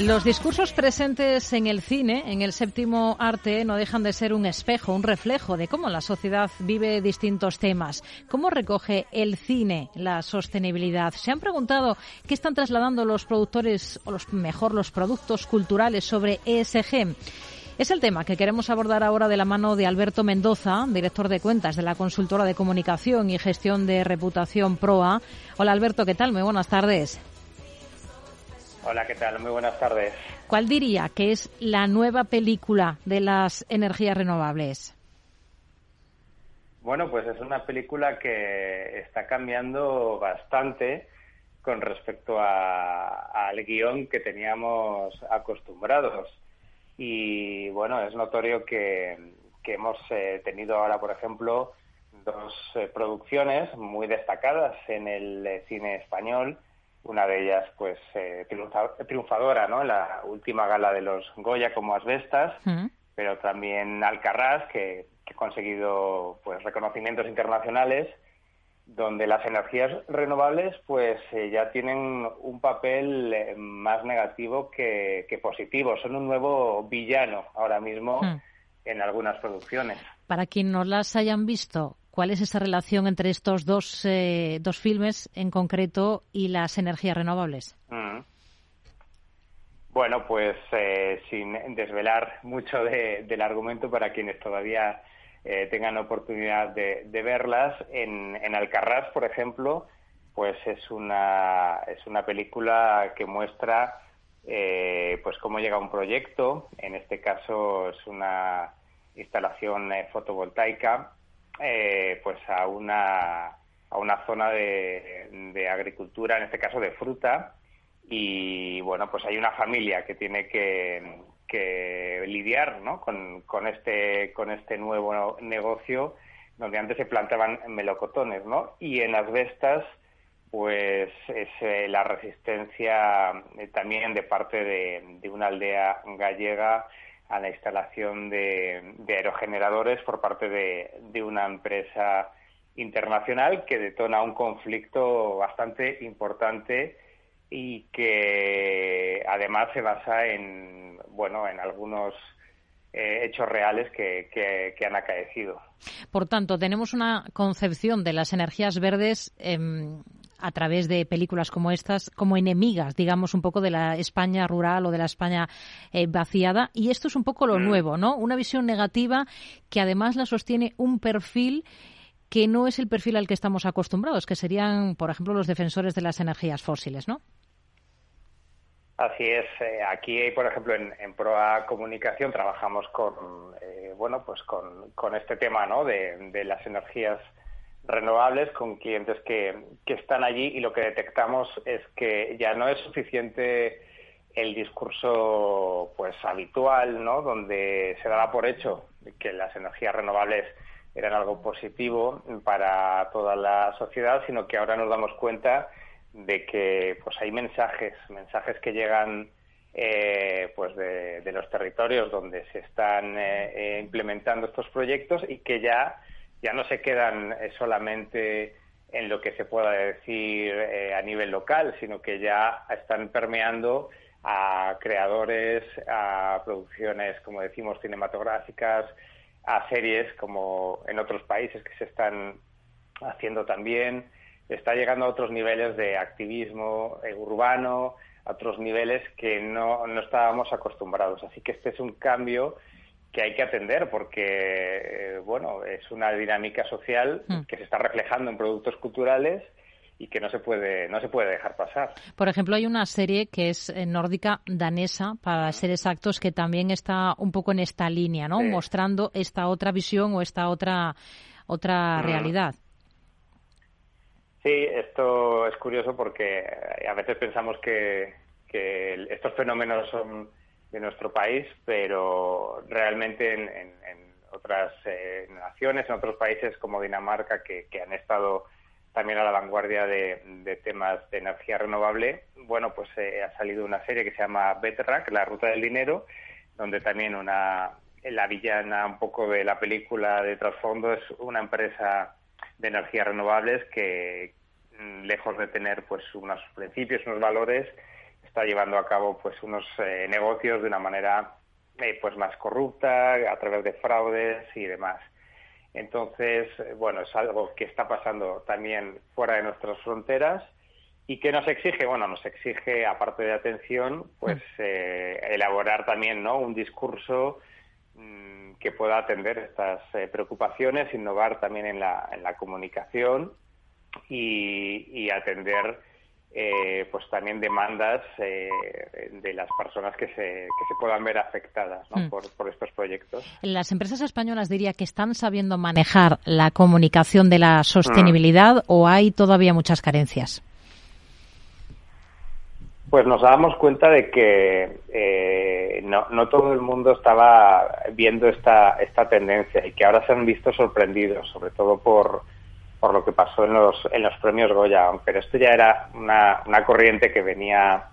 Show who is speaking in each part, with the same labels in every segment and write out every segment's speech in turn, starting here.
Speaker 1: Los discursos presentes en el cine, en el séptimo arte, no dejan de ser un espejo, un reflejo de cómo la sociedad vive distintos temas. ¿Cómo recoge el cine la sostenibilidad? ¿Se han preguntado qué están trasladando los productores, o los, mejor los productos culturales sobre ESG? Es el tema que queremos abordar ahora de la mano de Alberto Mendoza, director de cuentas de la consultora de comunicación y gestión de reputación PROA. Hola Alberto, ¿qué tal? Muy buenas tardes.
Speaker 2: Hola, ¿qué tal? Muy buenas tardes.
Speaker 1: ¿Cuál diría que es la nueva película de las energías renovables?
Speaker 2: Bueno, pues es una película que está cambiando bastante con respecto al guion que teníamos acostumbrados. Y bueno, es notorio que, hemos eh, tenido ahora, por ejemplo, dos eh, producciones muy destacadas en el eh, cine español una de ellas pues eh, triunfadora ¿no? en la última gala de los Goya como Asbestas, mm. pero también Alcarrás, que, ha conseguido pues reconocimientos internacionales, donde las energías renovables pues eh, ya tienen un papel eh, más negativo que, positivo, son un nuevo villano ahora mismo mm. en algunas producciones.
Speaker 1: Para quien no las hayan visto, ¿Cuál es esa relación entre estos dos, eh, dos filmes en concreto y las energías renovables? Mm.
Speaker 2: Bueno, pues eh, sin desvelar mucho del argumento para quienes todavía eh, tengan oportunidad de, verlas, en, en, Alcarrás, por ejemplo, pues es una, es una película que muestra pues cómo llega un proyecto, en este caso es una instalación fotovoltaica eh, pues a una, a una zona de, agricultura, en este caso de fruta, y bueno, pues hay una familia que tiene que, lidiar ¿no? con, con, este, con este nuevo negocio donde antes se plantaban melocotones, ¿no? Y en las vestas, pues es eh, la resistencia eh, también de parte de, de, una aldea gallega a la instalación de, aerogeneradores por parte de, una empresa internacional que detona un conflicto bastante importante y que además se basa en bueno en algunos eh, hechos reales que, que, han acaecido.
Speaker 1: Por tanto, tenemos una concepción de las energías verdes em, a través de películas como estas como enemigas, digamos, un poco de la España rural o de la España eh, vaciada. Y esto es un poco lo mm. nuevo, ¿no? Una visión negativa que además la sostiene un perfil que no es el perfil al que estamos acostumbrados, que serían, por ejemplo, los defensores de las energías fósiles, ¿no?
Speaker 2: Así es. Eh, aquí, por ejemplo, en, Proa Comunicación trabajamos con, eh, bueno, pues con, con, este tema, ¿no? De, de las energías renovables con clientes que, que están allí y lo que detectamos es que ya no es suficiente el discurso pues habitual, ¿no? donde se daba por hecho que las energías renovables eran algo positivo para toda la sociedad, sino que ahora nos damos cuenta de que pues hay mensajes, mensajes que llegan eh, pues de, los territorios donde se están eh, eh, implementando estos proyectos y que ya ya no se quedan eh, solamente en lo que se pueda decir eh, a nivel local, sino que ya están permeando a creadores, a producciones, como decimos, cinematográficas, a series como en otros países que se están haciendo también. Está llegando a otros niveles de activismo eh, urbano, a otros niveles que no, no estábamos acostumbrados. Así que este es un cambio que hay que atender porque, eh, bueno, es una dinámica social hmm. que se está reflejando en productos culturales y que no se puede no se puede dejar pasar.
Speaker 1: Por ejemplo, hay una serie que es eh, nórdica danesa, para ser exactos, que también está un poco en esta línea, ¿no? Mostrando esta otra visión o esta otra otra realidad.
Speaker 2: Sí, esto es curioso porque a veces pensamos que, que estos fenómenos son de nuestro país, pero realmente en, otras eh, naciones, en otros países como Dinamarca, que, han estado también a la vanguardia de, temas de energía renovable, bueno, pues eh, ha salido una serie que se llama Betrack, La Ruta del Dinero, donde también una la villana un poco de la película de trasfondo es una empresa de energías renovables que, mm, lejos de tener pues unos principios, unos valores, está llevando a cabo pues unos eh, negocios de una manera eh, pues más corrupta a través de fraudes y demás. Entonces, bueno, es algo que está pasando también fuera de nuestras fronteras y que nos exige, bueno, nos exige, aparte de atención, pues mm. eh, elaborar también, ¿no? Un discurso mm, que pueda atender estas eh, preocupaciones, innovar también en la, en la comunicación y atender eh, pues también demandas eh, de las personas que se, que se puedan ver afectadas mm. por, por, estos proyectos.
Speaker 1: ¿Las empresas españolas diría que están sabiendo manejar la comunicación de la sostenibilidad mm. o hay todavía muchas carencias?
Speaker 2: Pues nos damos cuenta de que eh, no, no todo el mundo estaba viendo esta, esta tendencia y que ahora se han visto sorprendidos, sobre todo por, por lo que pasó en los, en los premios Goya, pero esto ya era una, una corriente que venía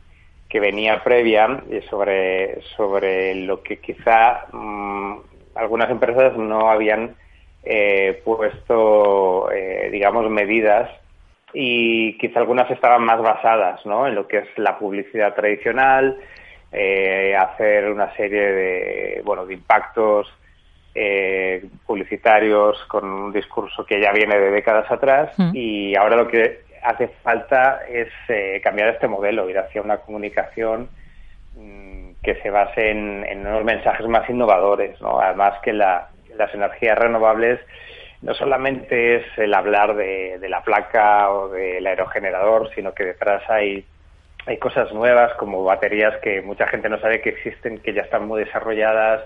Speaker 2: que venía previa sobre, sobre lo que quizá mm, algunas empresas no habían eh, puesto, eh, digamos, medidas y quizá algunas estaban más basadas ¿no? en lo que es la publicidad tradicional, eh, hacer una serie de, bueno, de impactos eh, publicitarios con un discurso que ya viene de décadas atrás mm. y ahora lo que hace falta es eh, cambiar este modelo, ir hacia una comunicación mm, que se base en, unos mensajes más innovadores, ¿no? Además que las energías renovables no solamente es el hablar de, de, la placa o del aerogenerador, sino que detrás hay, hay cosas nuevas como baterías que mucha gente no sabe que existen, que ya están muy desarrolladas,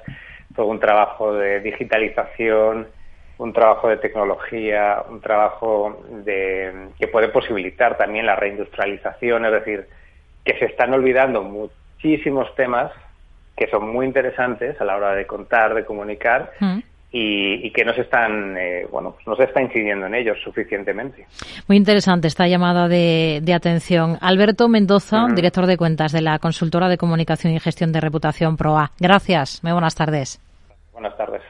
Speaker 2: todo un trabajo de digitalización, un trabajo de tecnología, un trabajo de, que puede posibilitar también la reindustrialización, es decir, que se están olvidando muchísimos temas que son muy interesantes a la hora de contar, de comunicar. Mm. Y, que no se están, eh, bueno, pues no se está incidiendo en ellos suficientemente.
Speaker 1: Muy interesante esta llamada de, atención. Alberto Mendoza, director de cuentas de la consultora de comunicación y gestión de reputación PROA. Gracias. Muy buenas tardes.
Speaker 2: Buenas tardes.